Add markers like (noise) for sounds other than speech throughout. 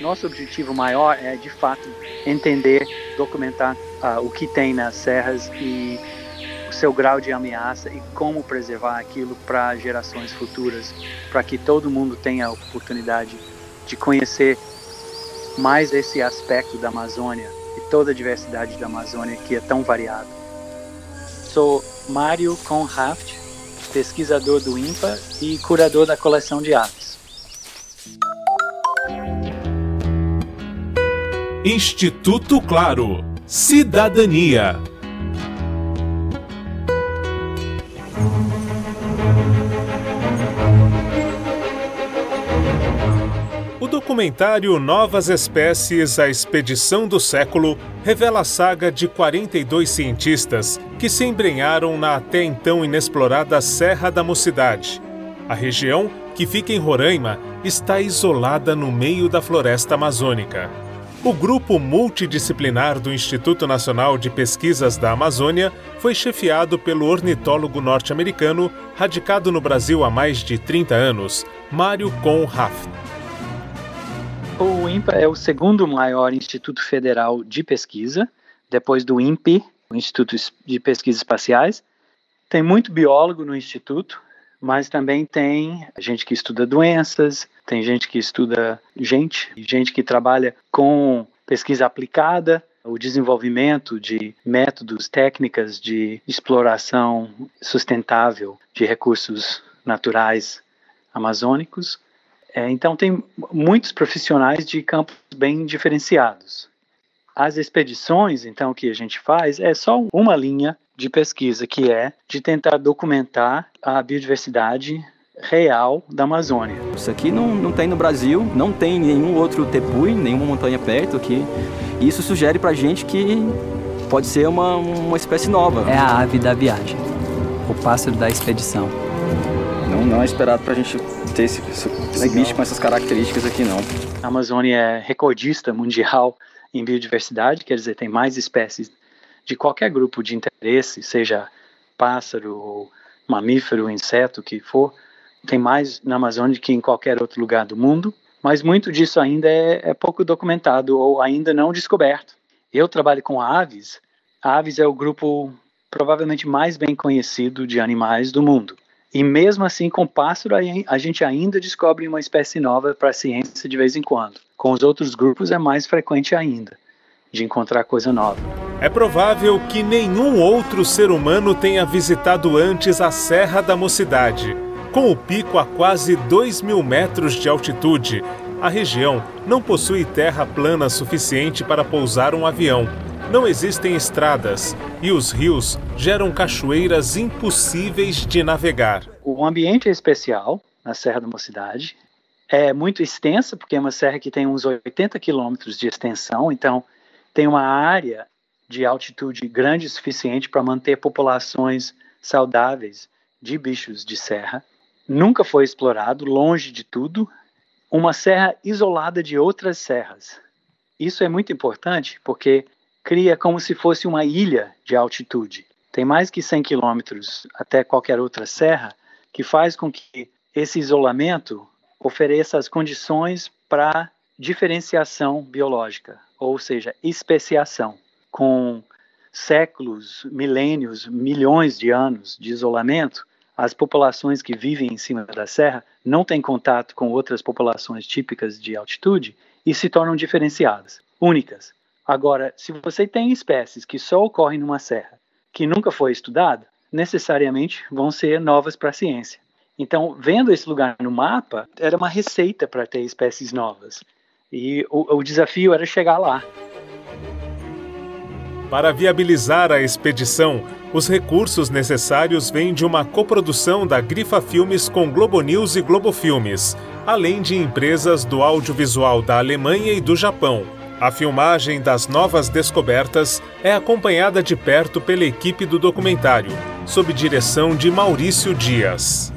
Nosso objetivo maior é, de fato, entender, documentar uh, o que tem nas serras e o seu grau de ameaça e como preservar aquilo para gerações futuras, para que todo mundo tenha a oportunidade de conhecer mais esse aspecto da Amazônia e toda a diversidade da Amazônia que é tão variada. Sou Mário Conraft, pesquisador do INPA e curador da coleção de aves. Instituto Claro. Cidadania. O documentário Novas Espécies A Expedição do Século revela a saga de 42 cientistas que se embrenharam na até então inexplorada Serra da Mocidade. A região, que fica em Roraima, está isolada no meio da floresta amazônica. O grupo multidisciplinar do Instituto Nacional de Pesquisas da Amazônia foi chefiado pelo ornitólogo norte-americano, radicado no Brasil há mais de 30 anos, Mário Conraft. O INPA é o segundo maior instituto federal de pesquisa, depois do INPE, o Instituto de Pesquisas Espaciais. Tem muito biólogo no instituto, mas também tem gente que estuda doenças, tem gente que estuda gente, gente que trabalha com pesquisa aplicada, o desenvolvimento de métodos, técnicas de exploração sustentável de recursos naturais amazônicos. É, então, tem muitos profissionais de campos bem diferenciados. As expedições, então, que a gente faz é só uma linha de pesquisa, que é de tentar documentar a biodiversidade real da Amazônia. Isso aqui não, não tem no Brasil, não tem nenhum outro tepui, nenhuma montanha perto aqui. Isso sugere pra gente que pode ser uma, uma espécie nova. É a ave da viagem, o pássaro da expedição. Não, não é esperado pra gente ter esse, esse bicho com essas características aqui, não. A Amazônia é recordista mundial em biodiversidade, quer dizer, tem mais espécies de qualquer grupo de interesse, seja pássaro, mamífero, inseto, que for, tem mais na Amazônia do que em qualquer outro lugar do mundo, mas muito disso ainda é, é pouco documentado ou ainda não descoberto. Eu trabalho com aves. Aves é o grupo provavelmente mais bem conhecido de animais do mundo. E mesmo assim, com pássaro, a gente ainda descobre uma espécie nova para a ciência de vez em quando. Com os outros grupos é mais frequente ainda de encontrar coisa nova. É provável que nenhum outro ser humano tenha visitado antes a Serra da Mocidade. Com o pico a quase 2 mil metros de altitude, a região não possui terra plana suficiente para pousar um avião. Não existem estradas e os rios geram cachoeiras impossíveis de navegar. O ambiente é especial na Serra da Mocidade é muito extensa, porque é uma serra que tem uns 80 quilômetros de extensão, então tem uma área de altitude grande o suficiente para manter populações saudáveis de bichos de serra. Nunca foi explorado, longe de tudo, uma serra isolada de outras serras. Isso é muito importante porque cria como se fosse uma ilha de altitude. Tem mais que 100 quilômetros até qualquer outra serra, que faz com que esse isolamento ofereça as condições para diferenciação biológica, ou seja, especiação. Com séculos, milênios, milhões de anos de isolamento, as populações que vivem em cima da serra não têm contato com outras populações típicas de altitude e se tornam diferenciadas, únicas. Agora, se você tem espécies que só ocorrem numa serra, que nunca foi estudada, necessariamente vão ser novas para a ciência. Então, vendo esse lugar no mapa, era uma receita para ter espécies novas. E o, o desafio era chegar lá. Para viabilizar a expedição, os recursos necessários vêm de uma coprodução da Grifa Filmes com Globo News e Globo Filmes, além de empresas do audiovisual da Alemanha e do Japão. A filmagem das novas descobertas é acompanhada de perto pela equipe do documentário, sob direção de Maurício Dias.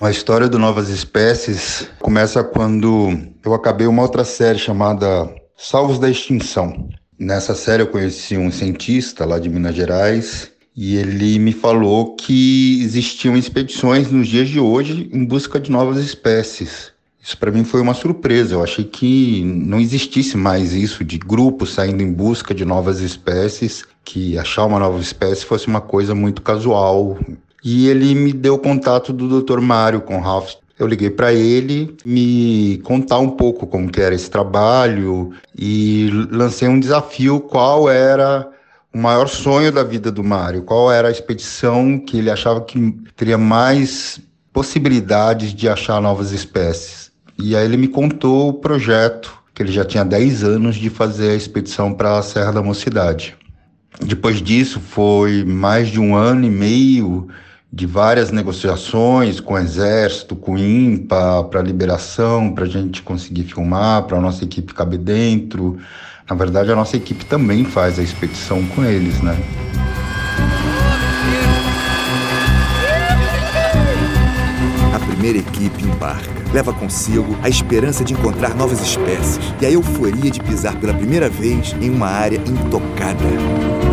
A história do Novas Espécies começa quando eu acabei uma outra série chamada Salvos da Extinção. Nessa série eu conheci um cientista lá de Minas Gerais e ele me falou que existiam expedições nos dias de hoje em busca de novas espécies. Isso para mim foi uma surpresa. Eu achei que não existisse mais isso de grupos saindo em busca de novas espécies, que achar uma nova espécie fosse uma coisa muito casual. E ele me deu o contato do Dr. Mário com Ralph. Eu liguei para ele me contar um pouco como que era esse trabalho e lancei um desafio qual era o maior sonho da vida do Mário, qual era a expedição que ele achava que teria mais possibilidades de achar novas espécies. E aí ele me contou o projeto, que ele já tinha 10 anos de fazer a expedição para a Serra da Mocidade. Depois disso, foi mais de um ano e meio de várias negociações com o Exército, com o INPA, para liberação, para a gente conseguir filmar, para a nossa equipe caber dentro. Na verdade, a nossa equipe também faz a expedição com eles, né? A primeira equipe embarca. Leva consigo a esperança de encontrar novas espécies e a euforia de pisar pela primeira vez em uma área intocada.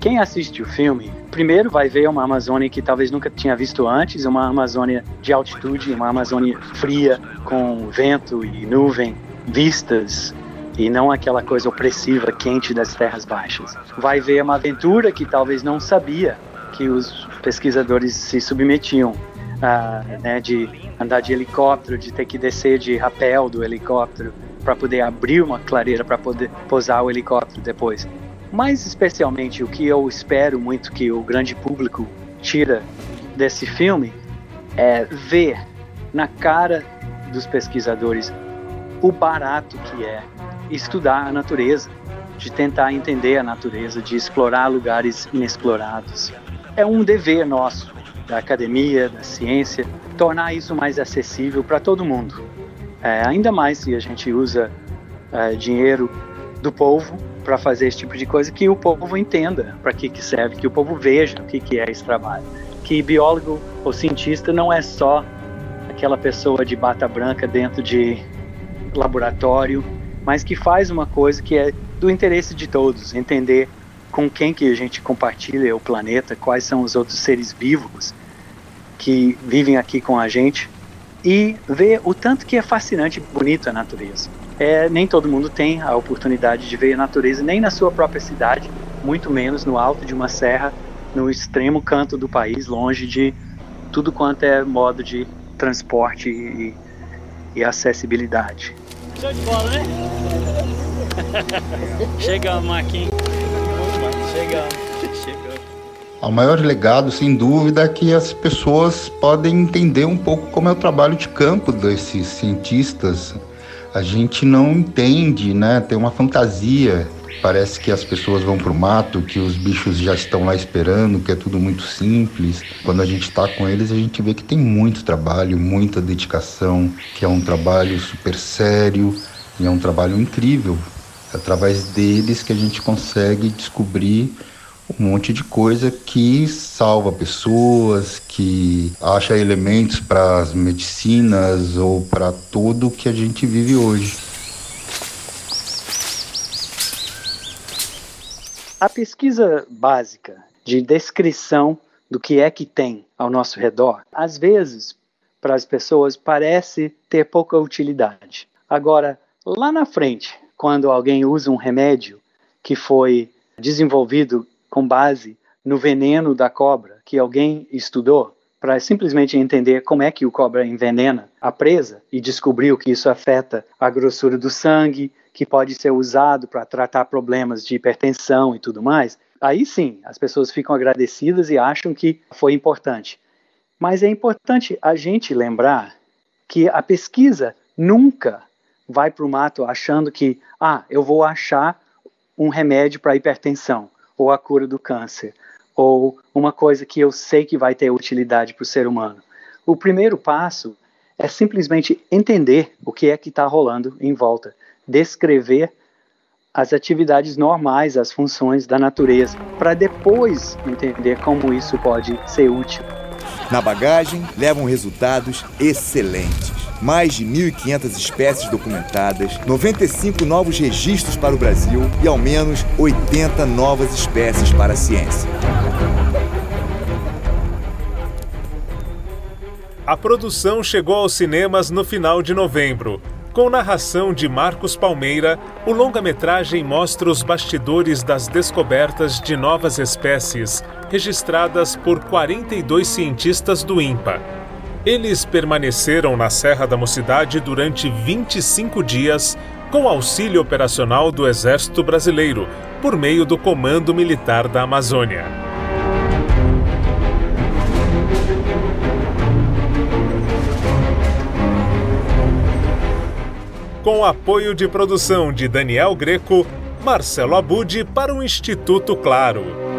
Quem assiste o filme, primeiro vai ver uma Amazônia que talvez nunca tinha visto antes, uma Amazônia de altitude, uma Amazônia fria, com vento e nuvem, vistas e não aquela coisa opressiva, quente das terras baixas. Vai ver uma aventura que talvez não sabia que os pesquisadores se submetiam, a, né, de andar de helicóptero, de ter que descer de rapel do helicóptero para poder abrir uma clareira para poder pousar o helicóptero depois. Mas especialmente o que eu espero muito que o grande público tira desse filme é ver na cara dos pesquisadores o barato que é estudar a natureza, de tentar entender a natureza, de explorar lugares inexplorados. É um dever nosso, da academia, da ciência, tornar isso mais acessível para todo mundo. É, ainda mais se a gente usa é, dinheiro do povo para fazer esse tipo de coisa, que o povo entenda para que, que serve, que o povo veja o que, que é esse trabalho. Que biólogo ou cientista não é só aquela pessoa de bata branca dentro de laboratório, mas que faz uma coisa que é do interesse de todos, entender com quem que a gente compartilha o planeta, quais são os outros seres vivos que vivem aqui com a gente e ver o tanto que é fascinante e bonito a natureza é, nem todo mundo tem a oportunidade de ver a natureza, nem na sua própria cidade, muito menos no alto de uma serra, no extremo canto do país, longe de tudo quanto é modo de transporte e, e acessibilidade. Show de bola, né? (laughs) Chegamos, Marquinhos. Chegamos. Chegamos. O maior legado, sem dúvida, é que as pessoas podem entender um pouco como é o trabalho de campo desses cientistas, a gente não entende, né? Tem uma fantasia. Parece que as pessoas vão para o mato, que os bichos já estão lá esperando, que é tudo muito simples. Quando a gente está com eles, a gente vê que tem muito trabalho, muita dedicação, que é um trabalho super sério e é um trabalho incrível. É através deles que a gente consegue descobrir um monte de coisa que salva pessoas, que acha elementos para as medicinas ou para tudo que a gente vive hoje. A pesquisa básica de descrição do que é que tem ao nosso redor, às vezes, para as pessoas, parece ter pouca utilidade. Agora, lá na frente, quando alguém usa um remédio que foi desenvolvido com base no veneno da cobra que alguém estudou para simplesmente entender como é que o cobra envenena a presa e descobriu que isso afeta a grossura do sangue, que pode ser usado para tratar problemas de hipertensão e tudo mais, aí sim as pessoas ficam agradecidas e acham que foi importante. Mas é importante a gente lembrar que a pesquisa nunca vai para o mato achando que, ah, eu vou achar um remédio para hipertensão ou a cura do câncer, ou uma coisa que eu sei que vai ter utilidade para o ser humano. O primeiro passo é simplesmente entender o que é que está rolando em volta, descrever as atividades normais, as funções da natureza, para depois entender como isso pode ser útil. Na bagagem, levam resultados excelentes mais de 1.500 espécies documentadas, 95 novos registros para o Brasil e ao menos 80 novas espécies para a ciência. A produção chegou aos cinemas no final de novembro. Com narração de Marcos Palmeira, o longa-metragem mostra os bastidores das descobertas de novas espécies, registradas por 42 cientistas do INPA. Eles permaneceram na Serra da Mocidade durante 25 dias, com auxílio operacional do Exército Brasileiro, por meio do Comando Militar da Amazônia. Com apoio de produção de Daniel Greco, Marcelo Abude para o Instituto Claro.